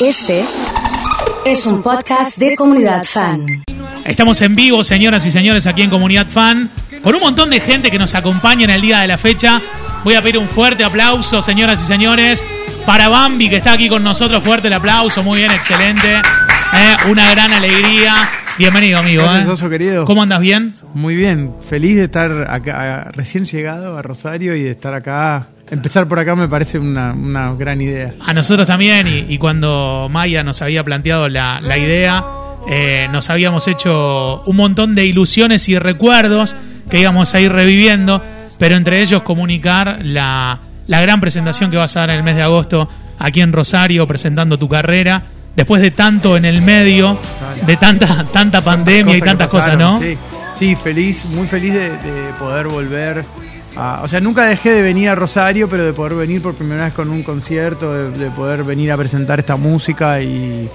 Este es un podcast de comunidad fan. Estamos en vivo, señoras y señores, aquí en Comunidad Fan, con un montón de gente que nos acompaña en el día de la fecha. Voy a pedir un fuerte aplauso, señoras y señores, para Bambi, que está aquí con nosotros. Fuerte el aplauso, muy bien, excelente. Eh, una gran alegría. Bienvenido, amigo. Gracias, eh. Oso, querido. ¿Cómo andas bien? Muy bien, feliz de estar acá, recién llegado a Rosario y de estar acá. Empezar por acá me parece una, una gran idea. A nosotros también, y, y cuando Maya nos había planteado la, la idea, eh, nos habíamos hecho un montón de ilusiones y recuerdos que íbamos a ir reviviendo, pero entre ellos comunicar la, la gran presentación que vas a dar en el mes de agosto aquí en Rosario, presentando tu carrera, después de tanto en el medio, de tanta, tanta pandemia y tantas cosas, pasaron, ¿no? Sí, sí, feliz, muy feliz de, de poder volver. A, o sea, nunca dejé de venir a Rosario, pero de poder venir por primera vez con un concierto, de, de poder venir a presentar esta música y,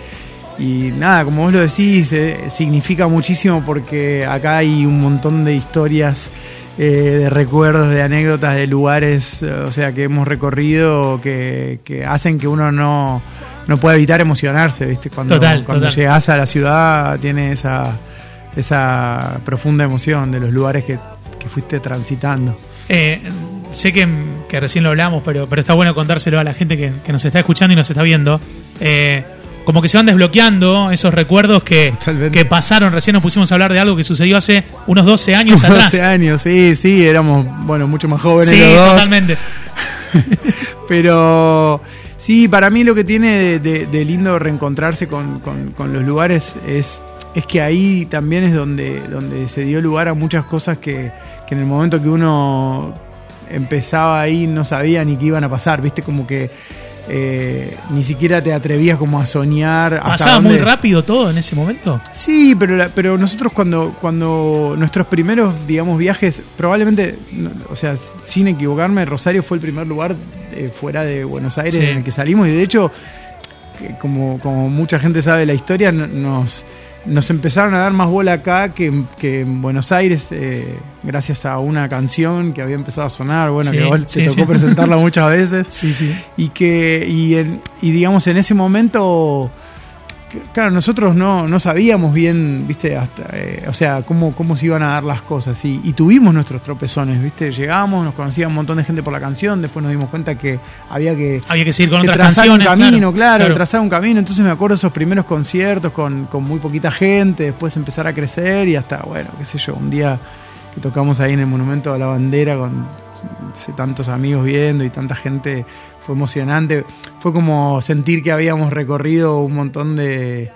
y nada, como vos lo decís, eh, significa muchísimo porque acá hay un montón de historias, eh, de recuerdos, de anécdotas, de lugares, eh, o sea, que hemos recorrido que, que hacen que uno no, no pueda evitar emocionarse, ¿viste? Cuando, Total, cuando total. llegas a la ciudad tiene esa, esa profunda emoción de los lugares que, que fuiste transitando. Eh, sé que, que recién lo hablamos, pero, pero está bueno contárselo a la gente que, que nos está escuchando y nos está viendo. Eh, como que se van desbloqueando esos recuerdos que, que pasaron. Recién nos pusimos a hablar de algo que sucedió hace unos 12 años atrás. 12 años, sí, sí, éramos, bueno, mucho más jóvenes Sí, los dos. totalmente. Pero sí, para mí lo que tiene de, de- de lindo reencontrarse con, con- con los lugares es, es que ahí también es donde, donde se dio lugar a muchas cosas que, que en el momento que uno empezaba ahí no sabía ni que iban a pasar, viste, como que eh, ni siquiera te atrevías como a soñar. ¿Pasaba muy rápido todo en ese momento? Sí, pero, la- pero nosotros cuando, cuando nuestros primeros, digamos, viajes, probablemente, no, o sea, sin equivocarme, Rosario fue el primer lugar eh, fuera de Buenos Aires Sí. en el que salimos y de hecho, que como, como mucha gente sabe la historia, no- nos, nos empezaron a dar más bola acá que, en- que en Buenos Aires, eh, gracias a una canción que había empezado a sonar, bueno, Sí, que sí, te tocó sí. presentarla muchas veces Sí, sí. y que y, en- y digamos en ese momento claro nosotros no, no sabíamos bien viste hasta eh, o sea cómo, cómo se iban a dar las cosas y, y tuvimos nuestros tropezones viste llegamos nos conocía un montón de gente por la canción después nos dimos cuenta que había que Había que seguir con que otras trazar canciones. un camino, claro, claro. trazar un camino. Entonces me acuerdo esos primeros conciertos con, con muy poquita gente, después empezar a crecer y hasta, bueno, qué sé yo, un día que tocamos ahí en el Monumento a la Bandera con tantos amigos viendo y tanta gente, fue emocionante. Fue como sentir que habíamos recorrido un montón de,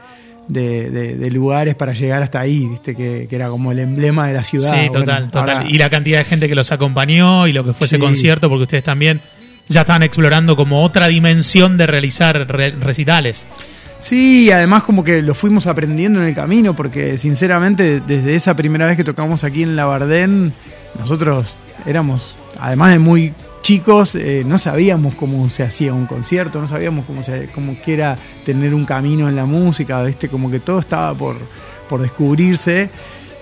de, de- de lugares para llegar hasta ahí, viste, que, que era como el emblema de la ciudad. Sí, Bueno, total, total. ahora- y la cantidad de gente que los acompañó y lo que fue ese Sí. concierto, porque ustedes también ya estaban explorando como otra dimensión de realizar re- recitales. Sí, además como que lo fuimos aprendiendo en el camino, porque sinceramente desde esa primera vez que tocamos aquí en La Bardén, nosotros éramos, además de muy chicos, eh, no sabíamos cómo se hacía un concierto, no sabíamos cómo, se, tener un camino en la música, ¿viste? como que todo estaba por, por descubrirse.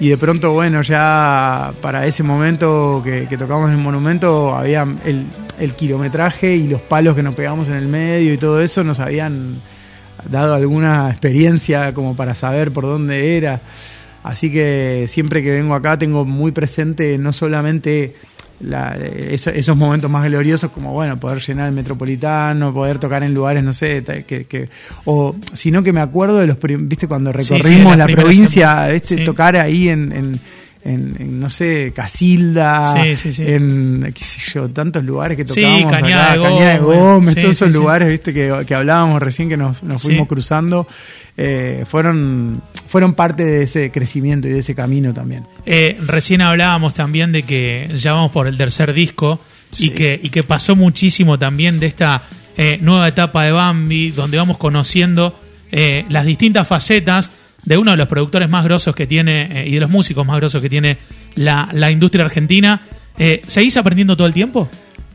Y de pronto, bueno, ya para ese momento que, que tocamos en el monumento, había el, el kilometraje y los palos que nos pegamos en el medio y todo eso nos habían dado alguna experiencia como para saber por dónde era. Así que siempre que vengo acá tengo muy presente no solamente la- eso- esos momentos más gloriosos como bueno poder llenar el metropolitano, poder tocar en lugares no sé que, que- o sino que me acuerdo de los viste cuando Sí, sí, de recorrimos la provincia, viste Sí. tocar ahí en, en- en- en, no sé Casilda, Sí, sí, sí. en qué sé yo tantos lugares que Sí, tocamos Cañada acá, de Cañada de Gómez. Gómez, todos esos lugares viste que, que hablábamos recién que nos, nos fuimos cruzando eh, fueron fueron parte de ese crecimiento y de ese camino también Eh, recién hablábamos también de que ya vamos por el tercer disco y, que, y que pasó muchísimo también de esta eh, nueva etapa de Bambi, donde vamos conociendo las distintas facetas de uno de los productores más grosos que tiene eh, y de los músicos más grosos que tiene la, la industria argentina. Eh, ¿Seguís aprendiendo todo el tiempo?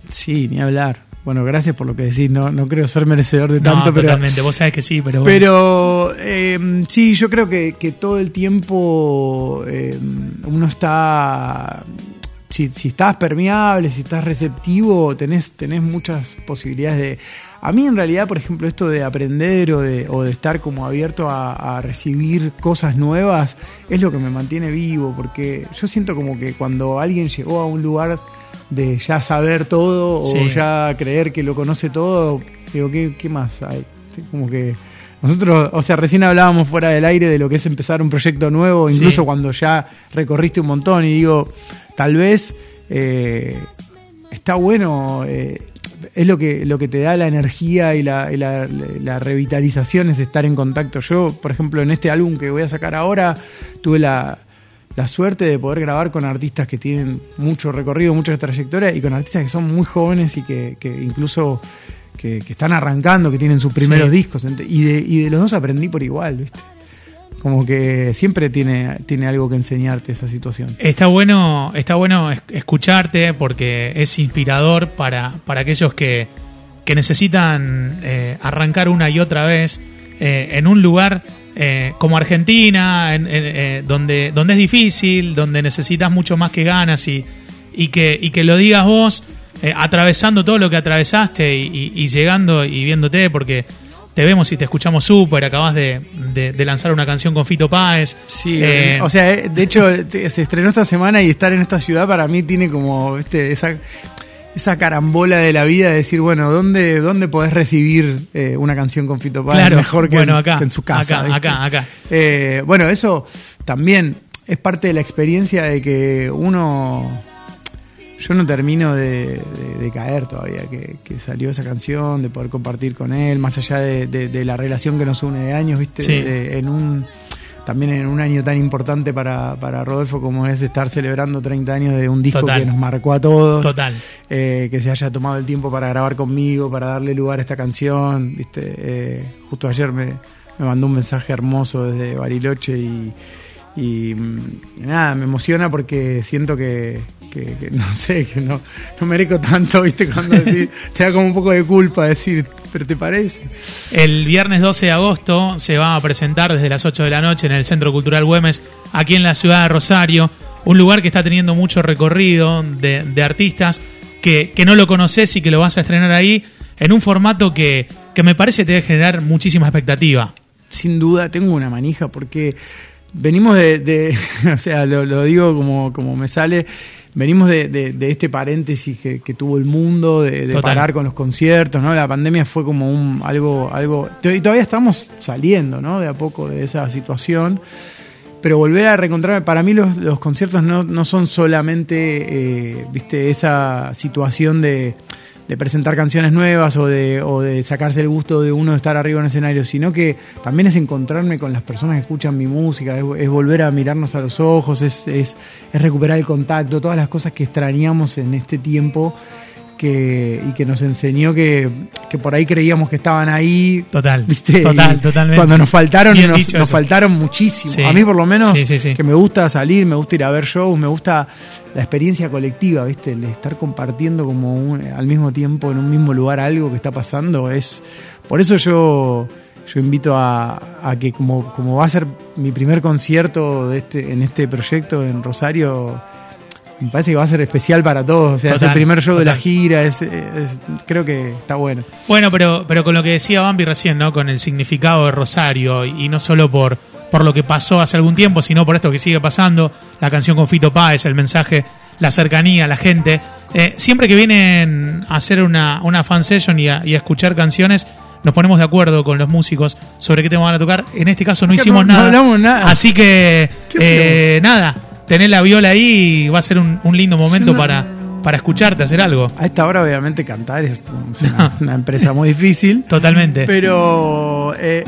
sí ni hablar bueno gracias por lo que decís no no creo ser merecedor de No, tanto pero totalmente, vos sabés que sí, pero bueno. Pero eh, sí, yo creo que, que todo el tiempo eh, uno está. Si, si estás permeable, si estás receptivo, tenés, tenés muchas posibilidades de. A mí en realidad, por ejemplo, esto de aprender o de, o de estar como abierto a, a, recibir cosas nuevas es lo que me mantiene vivo, porque yo siento como que cuando alguien llegó a un lugar de ya saber todo Sí. o ya creer que lo conoce todo, digo, ¿qué, qué más hay? Como que nosotros, o sea, recién hablábamos fuera del aire de lo que es empezar un proyecto nuevo, Sí. incluso cuando ya recorriste un montón y digo, tal vez eh, está bueno, eh, es lo que, lo que te da la energía y la, y la- la revitalización es estar en contacto. Yo, por ejemplo, en este álbum que voy a sacar ahora, tuve la, la suerte de poder grabar con artistas que tienen mucho recorrido, mucha trayectoria y con artistas que son muy jóvenes y que, que incluso que, que están arrancando, que tienen sus primeros Sí. discos. Y de, y de los dos aprendí por igual, ¿viste? Como que siempre tiene, tiene algo que enseñarte esa situación. Está bueno, está bueno es- escucharte porque es inspirador para, para aquellos que, que necesitan eh, arrancar una y otra vez eh, en un lugar eh, como Argentina, en- en- donde, donde es difícil, donde necesitas mucho más que ganas y, y, que, y que lo digas vos, atravesando todo lo que atravesaste y, y- y llegando y viéndote, porque te vemos y te escuchamos súper, acabas de, de- de lanzar una canción con Fito Páez. Sí, Eh, o sea, eh, de hecho se estrenó esta semana y estar en esta ciudad para mí tiene como ¿viste? esa esa carambola de la vida de decir, bueno, ¿dónde, dónde podés recibir eh, una canción con Fito Páez Claro, mejor que, bueno, en, acá, que en su casa? acá, ¿viste? acá, acá. Eh, bueno, eso también es parte de la experiencia de que uno... Yo no termino de, de- de caer todavía, que, que salió esa canción, de poder compartir con él, más allá de, la relación que nos une de años, ¿viste? Sí. De- en un, también en un año tan importante para, para Rodolfo como es estar celebrando 30 años de un disco Total. que nos marcó a todos. Total. Eh, que se haya tomado el tiempo para grabar conmigo, para darle lugar a esta canción. ¿viste? Eh, justo ayer me, me mandó un mensaje hermoso desde Bariloche y, y, mm, nada, me emociona porque siento que, que- que no sé, que no, no merezco tanto, ¿viste? Cuando decís, te da como un poco de culpa decir, pero te parece. El viernes 12 de agosto se va a presentar desde las 8 de la noche en el Centro Cultural Güemes, aquí en la ciudad de Rosario, un lugar que está teniendo mucho recorrido de, de artistas que, que no lo conoces y que lo vas a estrenar ahí en un formato que, que me parece te debe generar muchísima expectativa. sin duda tengo una manija porque venimos de, de- o sea, lo, lo digo como, como me sale, venimos de, de- de este paréntesis que, que tuvo el mundo, de, parar con los conciertos, ¿no? La pandemia fue como un algo, algo, y todavía estamos saliendo, ¿no? De a poco de esa situación. Pero volver a reencontrarme, para mí los, los conciertos no, no son solamente, eh, viste, esa situación de, de presentar canciones nuevas o de, o de sacarse el gusto de uno de estar arriba en el escenario, sino que también es encontrarme con las personas que escuchan mi música, es, es volver a mirarnos a los ojos, es, es, es recuperar el contacto, todas las cosas que extrañamos en este tiempo que, y que nos enseñó que, que por ahí creíamos que estaban ahí. Total, ¿viste? total, Y totalmente. Cuando nos faltaron, nos, faltaron muchísimo. Sí. A mí por lo menos, Sí, sí, sí. que me gusta salir, me gusta ir a ver shows, me gusta la experiencia colectiva, ¿viste? El estar compartiendo como un- al mismo tiempo en un mismo lugar algo que está pasando. es Por eso yo, yo invito a, a que como, como va a ser mi primer concierto de este, en este proyecto en Rosario, me parece que va a ser especial para todos. O sea, es el primer show de la gira, es, es- creo que está bueno. Bueno, pero, pero con lo que decía Bambi recién, ¿no? Con el significado de Rosario, y, y no solo por, por lo que pasó hace algún tiempo, sino por esto que sigue pasando, la canción con Fito Páez, el mensaje, la cercanía, la gente. Eh, siempre que vienen a hacer una, una fan session y a, y a escuchar canciones, nos ponemos de acuerdo con los músicos sobre qué tema van a tocar. En este caso no hicimos no- no nada. hablamos nada. Así que, ¿Qué eh, nada, tener la viola ahí va a ser un, un lindo momento no- para, para escucharte, hacer algo. A esta hora, obviamente, cantar es, una, una empresa muy difícil. Totalmente. Pero. eh,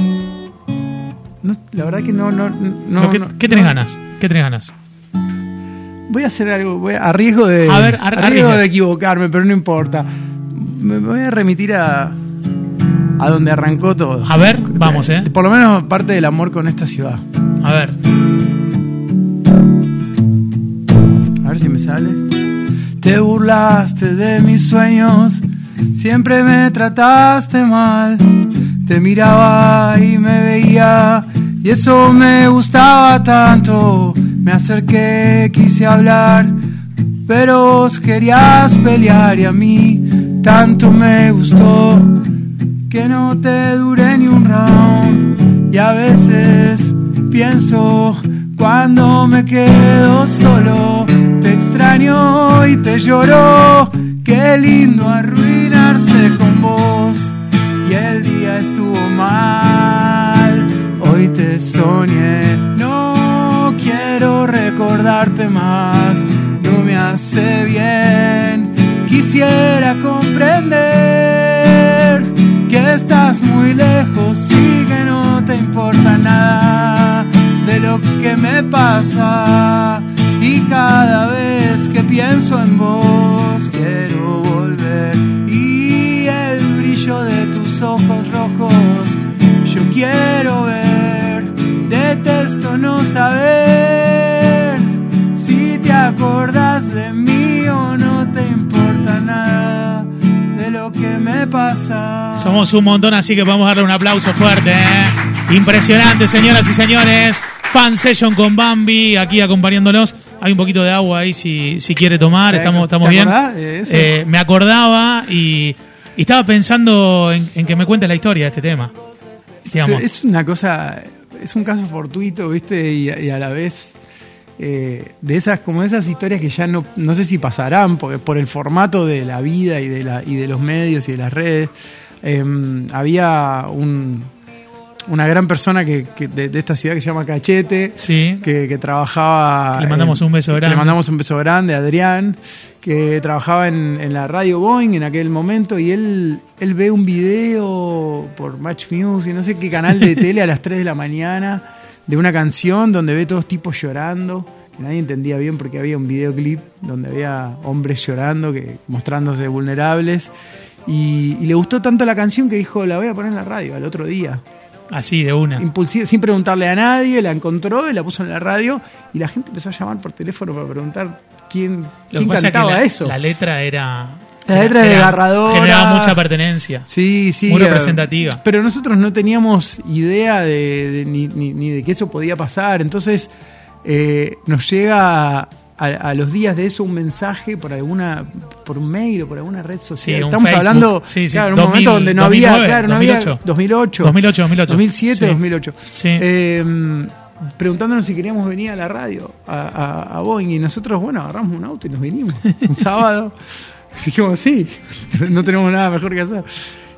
no, la verdad que no. no, no, ¿Lo que- no- ¿Qué tenés ganas? ¿Qué tenés ganas? Voy a hacer algo. Voy a, a riesgo de. A ver, a riesgo de equivocarme, pero no importa. Me voy a remitir a. A donde arrancó todo. A ver, vamos, ¿eh? Por lo menos parte del amor con esta ciudad. A ver. Si me sale. Te burlaste de mis sueños, siempre me trataste mal. Te miraba y me veía, y eso me gustaba tanto. Me acerqué, quise hablar, pero vos querías pelear y a mí tanto me gustó que no te dure ni un round. Y a veces pienso cuando me quedo solo, te extraño y te lloro. Qué lindo arruinarse con vos. Y el día estuvo mal, hoy te soñé. No quiero recordarte más, no me hace bien. Quisiera comprender que estás muy lejos y que no te importa nada de lo que me pasa. Y cada vez que pienso en vos, quiero volver. Y el brillo de tus ojos rojos, yo quiero ver. Detesto no saber si te acordás de mí o no te importa nada de lo que me pasa. Somos un montón, así que vamos a darle un aplauso fuerte. ¿eh? Impresionante, señoras y señores. Fan Session con Bambi, aquí acompañándolos. Hay un poquito de agua ahí si, si quiere tomar, estamos, ¿te estamos bien. Eh, me acordaba y, y estaba pensando en, en que me cuentes la historia de este tema. Digamos. Es una cosa, es un caso fortuito, ¿viste? Y, y a la vez eh, de esas, como de esas historias que ya no, no sé si pasarán, porque por el formato de la vida y de, la, y de los medios y de las redes. eh, había un, una gran persona que, que de, de esta ciudad que se llama Cachete, Sí. que, que trabajaba. Le mandamos un beso que grande. Le mandamos un beso grande a Adrián, que trabajaba en, en la radio Boeing en aquel momento y él, él ve un video por Match Music, no sé qué canal de tele a las 3 de la mañana, de una canción donde ve todos tipos llorando. que Nadie entendía bien porque había un videoclip donde había hombres llorando, que, mostrándose vulnerables. Y, y le gustó tanto la canción que dijo, la voy a poner en la radio al otro día Así, de una. impulsiva, sin preguntarle a nadie, la encontró y la puso en la radio y la gente empezó a llamar por teléfono para preguntar quién, Lo quién es que cantaba la, eso. la letra era. La letra era- desgarradora. Generaba mucha pertenencia. Sí, sí. Muy eh, representativa. Pero nosotros no teníamos idea de, de- ni, ni- ni de que eso podía pasar. Entonces eh, nos llega a, a los días de eso un mensaje por alguna por un mail o por alguna red social. Sí, Estamos Facebook. hablando Sí, sí, claro, en un 2000, momento donde no había, 2009, claro, no 2008. había 2008, 2008, 2008. 2007, Sí. 2008. Sí. Eh, preguntándonos si queríamos venir a la radio, a, a, a Boeing, y nosotros, bueno, agarramos un auto y nos vinimos, un sábado. Dijimos, sí, no tenemos nada mejor que hacer.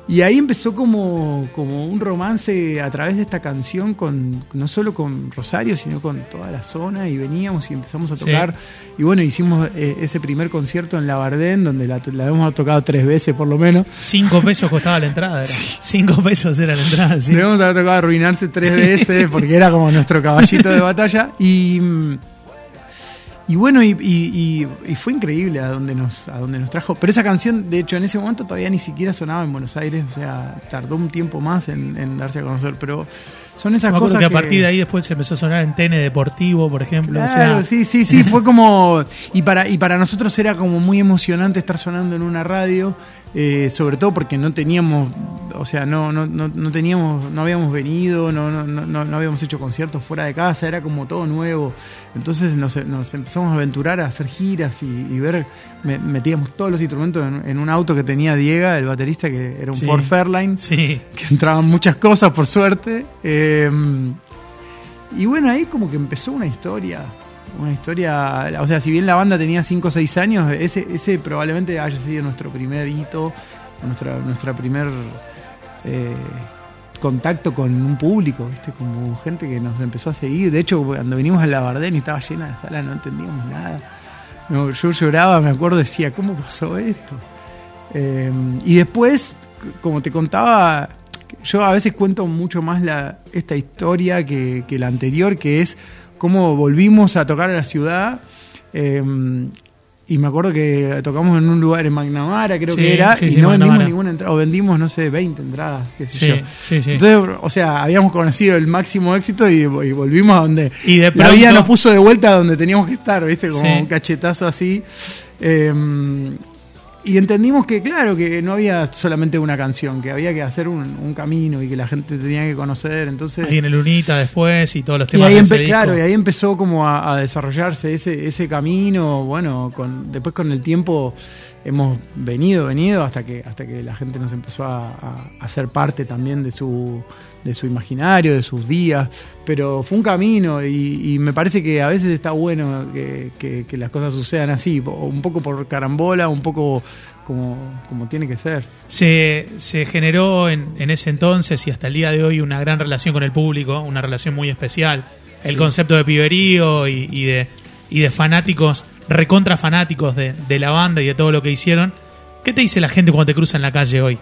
Y ahí empezó como, como un romance a través de esta canción, con no solo con Rosario, sino con toda la zona, y veníamos y empezamos a Sí. tocar. Y bueno, hicimos eh, ese primer concierto en La Bardén, donde la, la hemos tocado tres veces por lo menos. Cinco pesos costaba la entrada. Era. Cinco pesos era la entrada, sí. Debemos haber tocado arruinarse tres veces porque era como nuestro caballito de batalla. Y, mm, y bueno, y, y- y- y fue increíble a donde, nos, a donde nos trajo. Pero esa canción, de hecho, en ese momento todavía ni siquiera sonaba en Buenos Aires. O sea, tardó un tiempo más en, en darse a conocer. Pero son esas Me cosas que a partir de ahí después se empezó a sonar en TN Deportivo, por ejemplo. o Claro, sea, sí, sí, sí, fue como... Y para, y para nosotros era como muy emocionante estar sonando en una radio, eh, sobre todo porque no teníamos, o sea, no, no, no, no teníamos, no habíamos venido, no, no, no, no- habíamos hecho conciertos fuera de casa, era como todo nuevo. Entonces nos, nos empezamos a aventurar a hacer giras y, y ver, me- metíamos todos los instrumentos en, en un auto que tenía Diego, el baterista, que era un Sí. Ford Fairlane Sí. que entraban muchas cosas por suerte. Eh, y bueno, ahí como que empezó una historia. Una historia, o sea, si bien la banda tenía 5 o 6 años, ese, ese probablemente haya sido nuestro primer hito, nuestra, nuestra primer eh, contacto con un público, ¿viste? como gente que nos empezó a seguir. De hecho, cuando venimos a la Bardén y estaba llena de sala, no entendíamos nada. Yo lloraba, me acuerdo, decía, ¿cómo pasó esto? Eh, y después, como te contaba, yo a veces cuento mucho más la, esta historia que, que la anterior, que es cómo volvimos a tocar a la ciudad. eh, y me acuerdo que tocamos en un lugar en McNamara, creo Sí, que era, sí, y sí, no vendimos ninguna entrada, o vendimos, no sé, 20 entradas, qué sé yo. sí, sí. Entonces, o sea, habíamos conocido el máximo éxito y, y volvimos a donde Y de la vida pronto- nos puso de vuelta a donde teníamos que estar, ¿viste? Como un cachetazo así. Eh, y entendimos que, claro, que no había solamente una canción, que había que hacer un, un camino y que la gente tenía que conocer. Entonces, Ahí en el Unita después y todos los y temas ahí de ese disco. claro, y ahí empezó como a, a desarrollarse ese, ese camino. Bueno, con, después con el tiempo hemos venido, venido hasta que hasta que la gente nos empezó a, a- a ser parte también de su de su imaginario, de sus días. Pero fue un camino y, y me parece que a veces está bueno que, que- que las cosas sucedan así, un poco por carambola, un poco como, como tiene que ser. Se, se generó en, en ese entonces y hasta el día de hoy una gran relación con el público, una relación muy especial. El Sí. concepto de piberío y, y de, y de fanáticos, recontra fanáticos de, de la banda y de todo lo que hicieron. ¿Qué te dice la gente cuando te cruza en la calle hoy?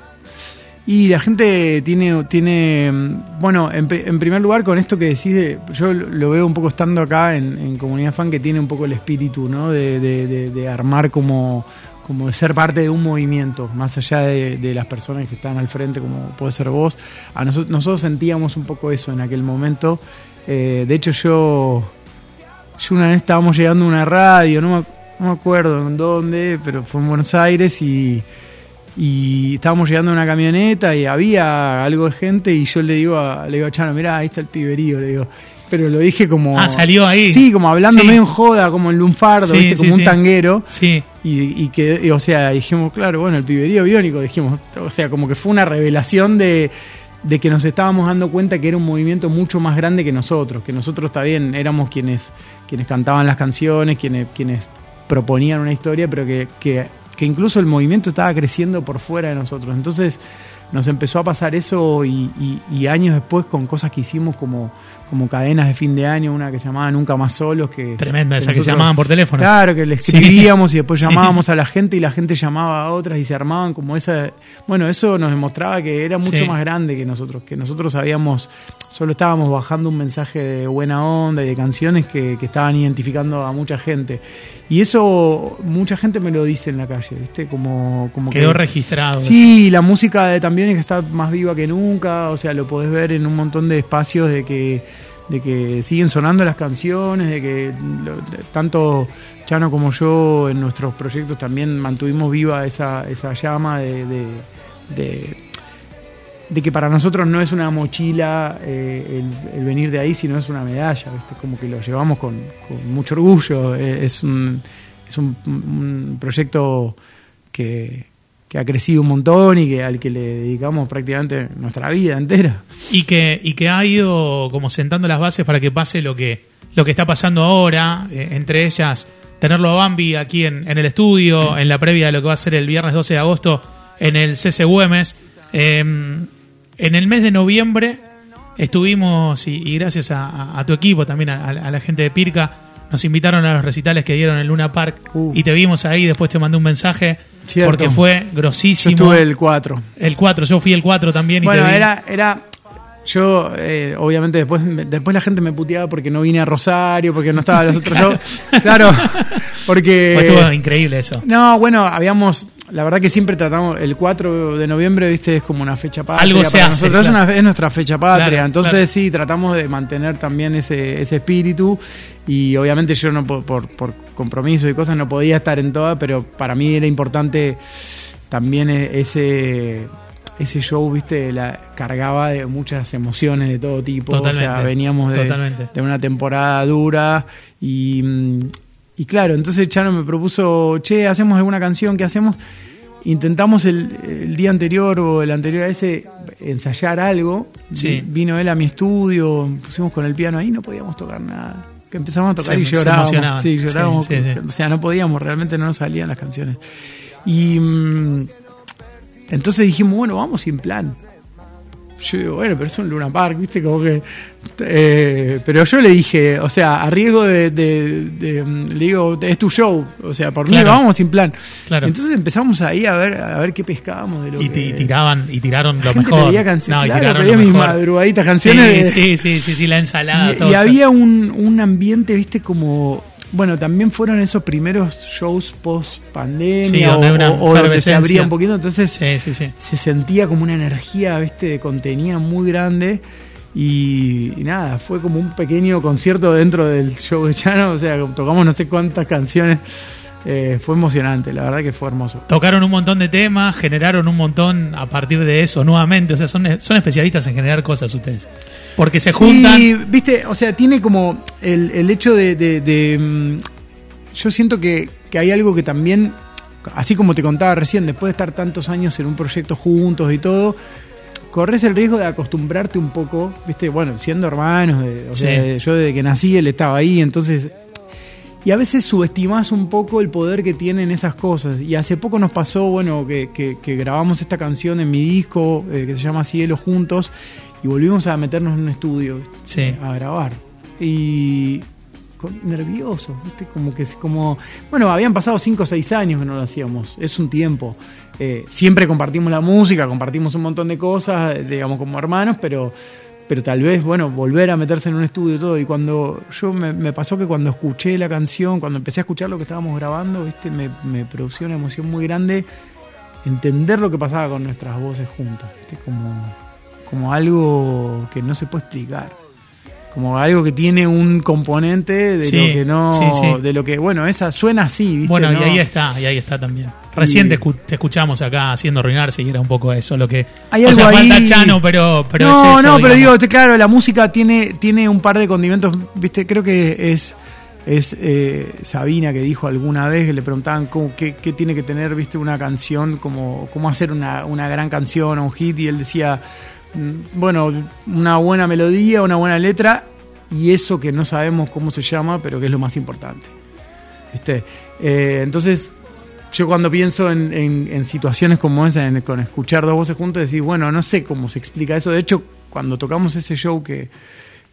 Y la gente tiene, tiene mm, bueno, en, pri- en primer lugar con esto que decís, de- yo lo veo un poco estando acá en, Comunidad Fan, que tiene un poco el espíritu, ¿no? De, de- armar como, como de ser parte de un movimiento, más allá de, de las personas que están al frente, como puede ser vos. A nosotros, nosotros sentíamos un poco eso en aquel momento. Eh, de hecho, yo, yo una vez estábamos llegando a una radio, no me, no me acuerdo en dónde, pero fue en Buenos Aires y y estábamos llegando a una camioneta y había algo de gente y yo le digo a, le digo a Chano, mirá, ahí está el piberío, le digo. Pero lo dije como... Ah, salió ahí. Sí, como hablando Sí. medio en joda, como en lunfardo, Sí, ¿viste? sí, como un tanguero. Sí, Y, y que, y, o sea, dijimos, claro, bueno, el piberío biónico, dijimos, o sea, como que fue una revelación de, de que nos estábamos dando cuenta que era un movimiento mucho más grande que nosotros, que nosotros también éramos quienes, quienes cantaban las canciones, quienes, quienes proponían una historia, pero que, que, que incluso el movimiento estaba creciendo por fuera de nosotros. Entonces nos empezó a pasar eso y, y- años después con cosas que hicimos como, como cadenas de fin de año, una que se llamaba Nunca Más Solos, que... tremenda esa que nosotros- llamaban por teléfono. Claro, que le Sí. escribíamos y después Sí. llamábamos a la gente y la gente llamaba a otras y se armaban como esa... Bueno, eso nos demostraba que era mucho Sí. más grande que nosotros, que nosotros habíamos, solo estábamos bajando un mensaje de buena onda y de canciones que, que estaban identificando a mucha gente. Y eso mucha gente me lo dice en la calle, ¿viste? Como, como Quedó que... registrado. Sí, la música de también es que está más viva que nunca, o sea, lo podés ver en un montón de espacios de que, de que siguen sonando las canciones, de que tanto Chano como yo en nuestros proyectos también mantuvimos viva esa, esa llama de, de, que para nosotros no es una mochila eh, el, venir de ahí, sino es una medalla, ¿viste? como que lo llevamos con, mucho orgullo, eh, es un, es un proyecto que, que ha crecido un montón y que al que le dedicamos prácticamente nuestra vida entera. y que y que ha ido como sentando las bases para que pase lo que lo que está pasando ahora eh, entre ellas tenerlo a Bambi aquí en, en el estudio en la previa de lo que va a ser el viernes 12 de agosto en el CC Güemes Eh, en el mes de noviembre estuvimos y, y gracias a, a- a tu equipo también a, a la gente de Pirca nos invitaron a los recitales que dieron en Luna Park Uh. y te vimos ahí después te mandé un mensaje Cierto. porque fue Yo grosísimo estuve el 4. el 4 yo fui el 4 también y Bueno, era, era. Yo, eh, obviamente, después, después la gente me puteaba porque no vine a Rosario, porque no estaba los otros shows. Claro, porque. Pues estuvo increíble eso No, bueno, habíamos. La verdad que siempre tratamos. El 4 de noviembre, viste, es como una fecha patria. Algo se para hace, Nosotros claro. es, una- es nuestra fecha patria. Claro, entonces, claro. sí, tratamos de mantener también ese, ese espíritu. Y obviamente, yo no po- por, por compromiso y cosas no podía estar en todas, pero para mí era importante también e- ese. Ese show, viste, la, cargaba de muchas emociones de todo tipo. O sea, Totalmente, veníamos de, totalmente. de una temporada dura y, mm, y claro, entonces Chano me propuso, che, hacemos alguna canción, ¿qué hacemos? Intentamos el, el día anterior o el anterior a ese ensayar algo. Sí. Vino él a mi estudio, pusimos con el piano ahí, no podíamos tocar nada. Que empezamos a tocar Se- y se llorábamos. Sí, llorábamos. Sí, sí, sí. O sea, no podíamos, realmente no nos salían las canciones. Y mm, entonces dijimos, bueno, vamos sin plan. Yo digo, bueno, pero es un Luna Park, ¿viste? Como que. eh, pero yo le dije, o sea, a riesgo de. de- de, le digo, es tu show. O sea, por mí vamos sin plan. Claro. Entonces empezamos ahí a ver, a ver qué pescábamos de lo y, que. y tiraban y tiraron lo mejor pedía canciones, No, y tiraron pedía lo mis mejor. madrugaditas, sí, canciones de. sí sí sí sí la ensalada Y, todo y había un, un ambiente, viste, como. Bueno, también fueron esos primeros shows post pandemia Sí, o, o- o donde se abría un poquito, entonces sí sí sí se sentía como una energía, viste, de contenida muy grande. Y, y nada, fue como un pequeño concierto dentro del show de Chano. O sea, tocamos no sé cuántas canciones Eh, fue emocionante, la verdad que fue hermoso. Tocaron un montón de temas, generaron un montón a partir de eso nuevamente. O sea, son, son especialistas en generar cosas ustedes. Porque se juntan. Sí, viste, o sea, tiene como el, el hecho de. de- de, mm, yo siento que, que hay algo que también, así como te contaba recién, después de estar tantos años en un proyecto juntos y todo, corres el riesgo de acostumbrarte un poco, viste, bueno, siendo hermanos, de- o Sí. sea, yo desde que nací él estaba ahí, entonces. Y a veces subestimás un poco el poder que tienen esas cosas. Y hace poco nos pasó, bueno, que, que- que grabamos esta canción en mi disco, eh, que se llama Cielo Juntos, y volvimos a meternos en un estudio Sí. a grabar. Y con- nerviosos, ¿viste? Como que es como. Bueno, habían pasado 5 o 6 años que no lo hacíamos, es un tiempo. Eh, siempre compartimos la música, compartimos un montón de cosas, eh, digamos, como hermanos, pero, pero tal vez, bueno, volver a meterse en un estudio y todo. Y cuando yo me, pasó que cuando escuché la canción, cuando empecé a escuchar lo que estábamos grabando, ¿viste? Me, me produció una emoción muy grande entender lo que pasaba con nuestras voces juntas, ¿viste? Como, como algo que no se puede explicar. Como algo que tiene un componente de Sí, lo que no. sí, sí. De lo que, bueno, esa suena así, ¿viste? Bueno, No- y ahí está, y ahí está también. Recién Y- te, escu- te escuchamos acá haciendo arruinarse y era un poco eso lo que. Hay o sea, algo ahí- falta Chano, pero, pero no, es eso, no, pero digo, claro, la música tiene, tiene un par de condimentos, viste, creo que es, es eh, Sabina que dijo alguna vez que le preguntaban cómo, qué, qué tiene que tener, viste, una canción, como, cómo hacer una, una gran canción o un hit, y él decía, bueno, una buena melodía, una buena letra, y eso que no sabemos cómo se llama, pero que es lo más importante. ¿Viste? Eh, entonces, yo cuando pienso en, en- en situaciones como esa, en- con escuchar dos voces juntas, decís, bueno, no sé cómo se explica eso. De hecho, cuando tocamos ese show que,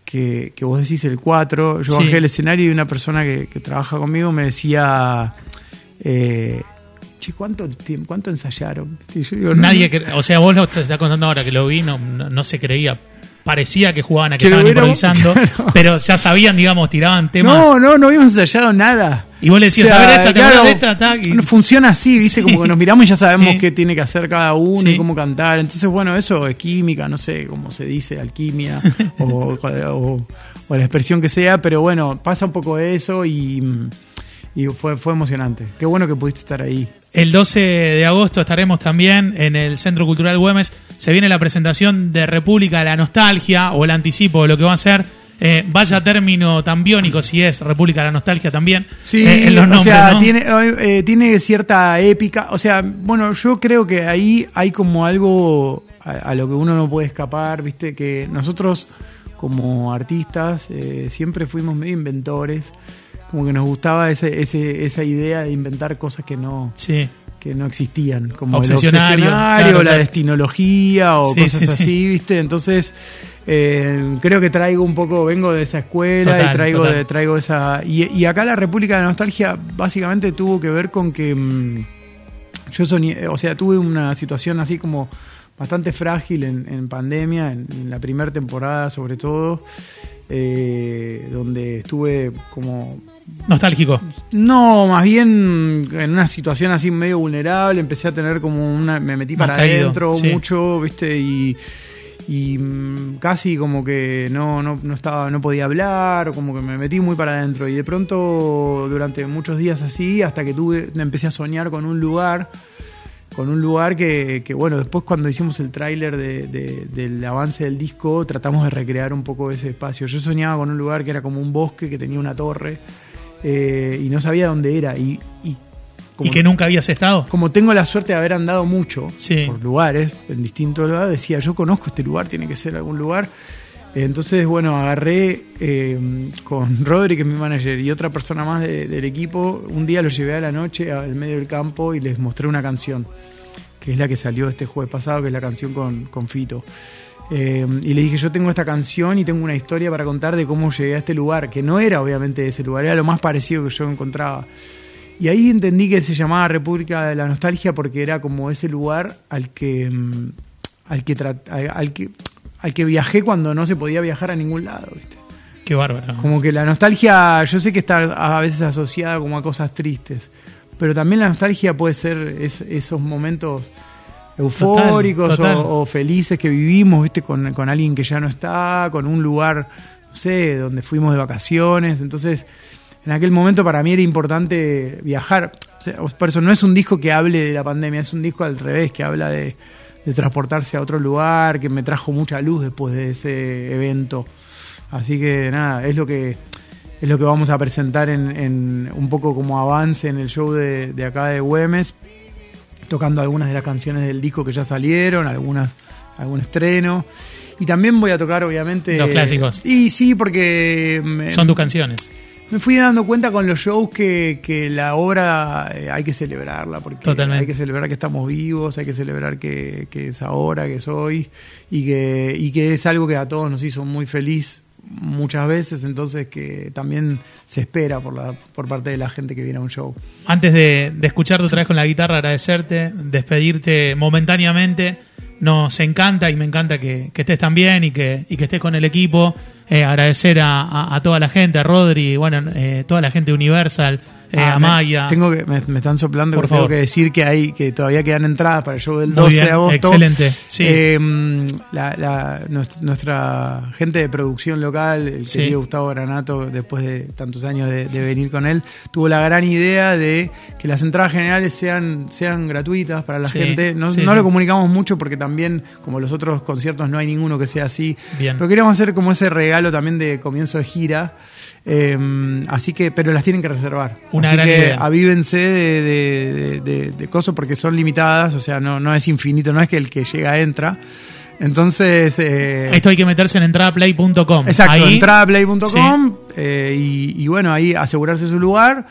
que, que vos decís el 4, yo Sí. bajé el escenario y una persona que, que trabaja conmigo me decía, eh, che, ¿cuánto, tiempo, ¿cuánto ensayaron? Y yo digo, no, Nadie, no. o sea, vos lo te estás contando ahora que lo vi, no, no, se creía. Parecía que jugaban a que estaban improvisando, claro. pero ya sabían, digamos, tiraban temas. No, no, no habíamos ensayado nada. Y vos le decías, O sea, a ver esta, te claro, de esta, tac, y- no funciona así, ¿viste? Sí. Como que nos miramos y ya sabemos Sí. qué tiene que hacer cada uno Sí. y cómo cantar. Entonces, bueno, eso es química, no sé cómo se dice, alquimia o, o- o la expresión que sea, pero bueno, pasa un poco eso y, y fue, fue emocionante. Qué bueno que pudiste estar ahí. El 12 de agosto estaremos también en el Centro Cultural Güemes. Se viene la presentación de República de la Nostalgia o el anticipo de lo que va a ser. Eh, vaya término tan biónico si es República de la Nostalgia también. Sí, eh, en los o sea, ¿no? tiene, eh, tiene cierta épica. O sea, bueno, yo creo que ahí hay como algo a, a lo que uno no puede escapar, ¿viste? Que nosotros, como artistas, siempre fuimos medio inventores. Como que nos gustaba ese, ese, esa idea de inventar cosas que no, Sí. que no existían, como el Obsesionario, obsesionario, claro, la claro. destinología o Sí, cosas sí, sí. así, ¿viste? Entonces, eh, creo que traigo un poco, vengo de esa escuela Total, y traigo, total. de, traigo esa... Y, y acá la República de la Nostalgia básicamente tuvo que ver con que mm, yo soñé, o sea, tuve una situación así como bastante frágil en, en pandemia, en, en la primera temporada sobre todo, eh, donde estuve como Nostálgico. no, más bien en una situación así medio vulnerable, empecé a tener como una, me metí para adentro sí. mucho, viste, y, y mm, casi como que no, no, no estaba, no podía hablar, o como que me metí muy para adentro. Y de pronto, durante muchos días así, hasta que tuve, empecé a soñar con un lugar, con un lugar que, que, bueno, después cuando hicimos el tráiler de- de- del avance del disco, tratamos de recrear un poco ese espacio. Yo soñaba con un lugar que era como un bosque, que tenía una torre, eh, y no sabía dónde era. Y, y como, Y que nunca habías estado. como tengo la suerte de haber andado mucho Sí. por lugares, en distintos lugares, decía, yo conozco este lugar, tiene que ser algún lugar. Entonces, bueno, agarré eh, con Rodri, que es mi manager, y otra persona más de- del equipo. Un día los llevé a la noche al medio del campo y les mostré una canción, que es la que salió este jueves pasado, que es la canción con, con Fito. Eh, y le dije, yo tengo esta canción y tengo una historia para contar de cómo llegué a este lugar, que no era obviamente ese lugar, era lo más parecido que yo encontraba. Y ahí entendí que se llamaba República de la Nostalgia porque era como ese lugar al que mm, al que al, al que al que viajé cuando no se podía viajar a ningún lado, ¿viste? Qué bárbaro. Como que la nostalgia, yo sé que está a veces asociada como a cosas tristes, pero también la nostalgia puede ser es- esos momentos eufóricos Total, total. O, o felices que vivimos, ¿viste? Con, con alguien que ya no está, con un lugar, no sé, donde fuimos de vacaciones. Entonces, en aquel momento para mí era importante viajar. O sea, por eso no es un disco que hable de la pandemia, es un disco al revés, que habla de, de transportarse a otro lugar, que me trajo mucha luz después de ese evento. Así que nada, es lo que es lo que vamos a presentar en, en un poco como avance en el show de, de acá de Güemes, tocando algunas de las canciones del disco que ya salieron, algunas algún estreno. Y también voy a tocar, obviamente. Los clásicos. Y sí, porque. me- Son tus canciones. me fui dando cuenta con los shows que, que la obra eh, hay que celebrarla, porque Totalmente. hay que celebrar que estamos vivos, hay que celebrar que, que es ahora, que es hoy, y que, y que es algo que a todos nos hizo muy feliz muchas veces, entonces que también se espera por, la, por parte de la gente que viene a un show. Antes de, de escucharte otra vez con la guitarra, agradecerte, despedirte momentáneamente. Nos encanta y me encanta que, que estés tan bien y que, y que estés con el equipo. Eh, agradecer a, a- toda la gente, a Rodri, bueno, eh, toda la gente de Universal, eh, Ah, me-. Tengo que, me, me están soplando Por que tengo favor. que decir que hay que todavía quedan entradas para el show del Muy 12 bien, de agosto. excelente, sí. Eh, la- la- nuestra, gente de producción local, el Sí. querido Gustavo Granato, después de tantos años de, de venir con él, tuvo la gran idea de que las entradas generales sean, sean gratuitas para la Sí, gente. No, lo comunicamos mucho porque también, como los otros conciertos, no hay ninguno que sea así. Bien. Pero queríamos hacer como ese regalo también de comienzo de gira. Eh, así que, pero las tienen que reservar. Una Así gran que idea. avívense de, de, de- cosas porque son limitadas, o sea, no, no es infinito, no es que el que llega entra. Entonces, eh, Esto hay que meterse en entradaplay.com. exacto, entradaplay.com eh, y, y bueno, ahí asegurarse su lugar.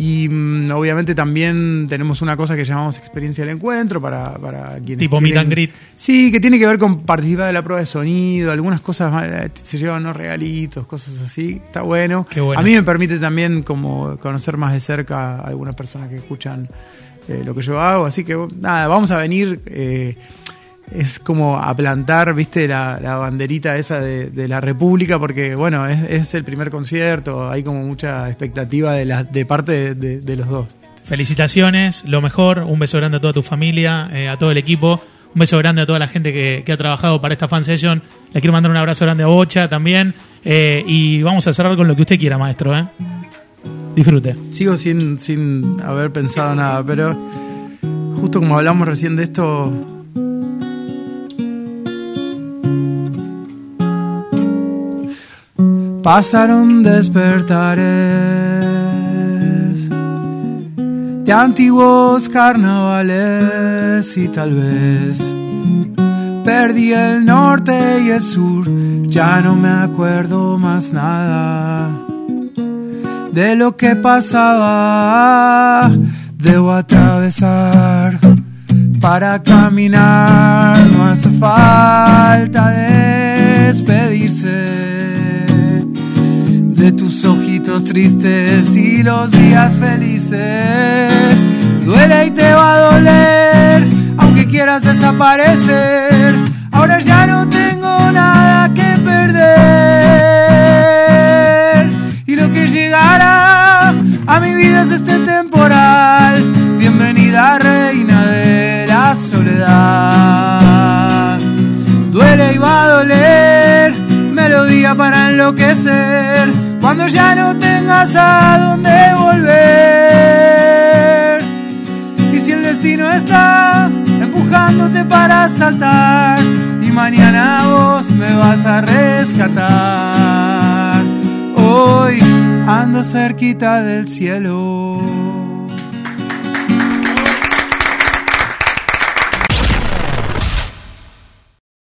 Y mm, obviamente también tenemos una cosa que llamamos experiencia del encuentro para, para quienes. Tipo meet and greet. Sí, que tiene que ver con participar de la prueba de sonido, algunas cosas más, eh, se llevan unos regalitos, cosas así. Está bueno. Qué bueno. A mí me permite también como conocer más de cerca a algunas personas que escuchan eh, lo que yo hago. Así que nada, vamos a venir. eh, es como a plantar, viste, la, la banderita esa de, de la República, porque bueno, es, es el primer concierto, hay como mucha expectativa de, la, de parte de, de- de los dos. Felicitaciones, lo mejor, un beso grande a toda tu familia, eh, a todo el equipo, un beso grande a toda la gente que, que ha trabajado para esta fan session. Le quiero mandar un abrazo grande a Bocha también. eh, y vamos a cerrar con lo que usted quiera, maestro. ¿eh? Disfrute. Sigo sin, sin haber pensado nada, pero justo como hablamos recién de esto, pasaron despertares de antiguos carnavales y tal vez perdí el norte y el sur, ya no me acuerdo más nada de lo que pasaba. Debo atravesar para caminar, no hace falta despedirse de tus ojitos tristes y los días felices. Duele y te va a doler, aunque quieras desaparecer. Ahora ya no tengo nada que perder. Y lo que llegará a mi vida es este temporal. Bienvenida reina de la soledad. Duele y va a doler, melodía para enloquecer. Cuando ya no tengas a dónde volver. Y si el destino está empujándote para saltar, y mañana vos me vas a rescatar. Hoy ando cerquita del cielo.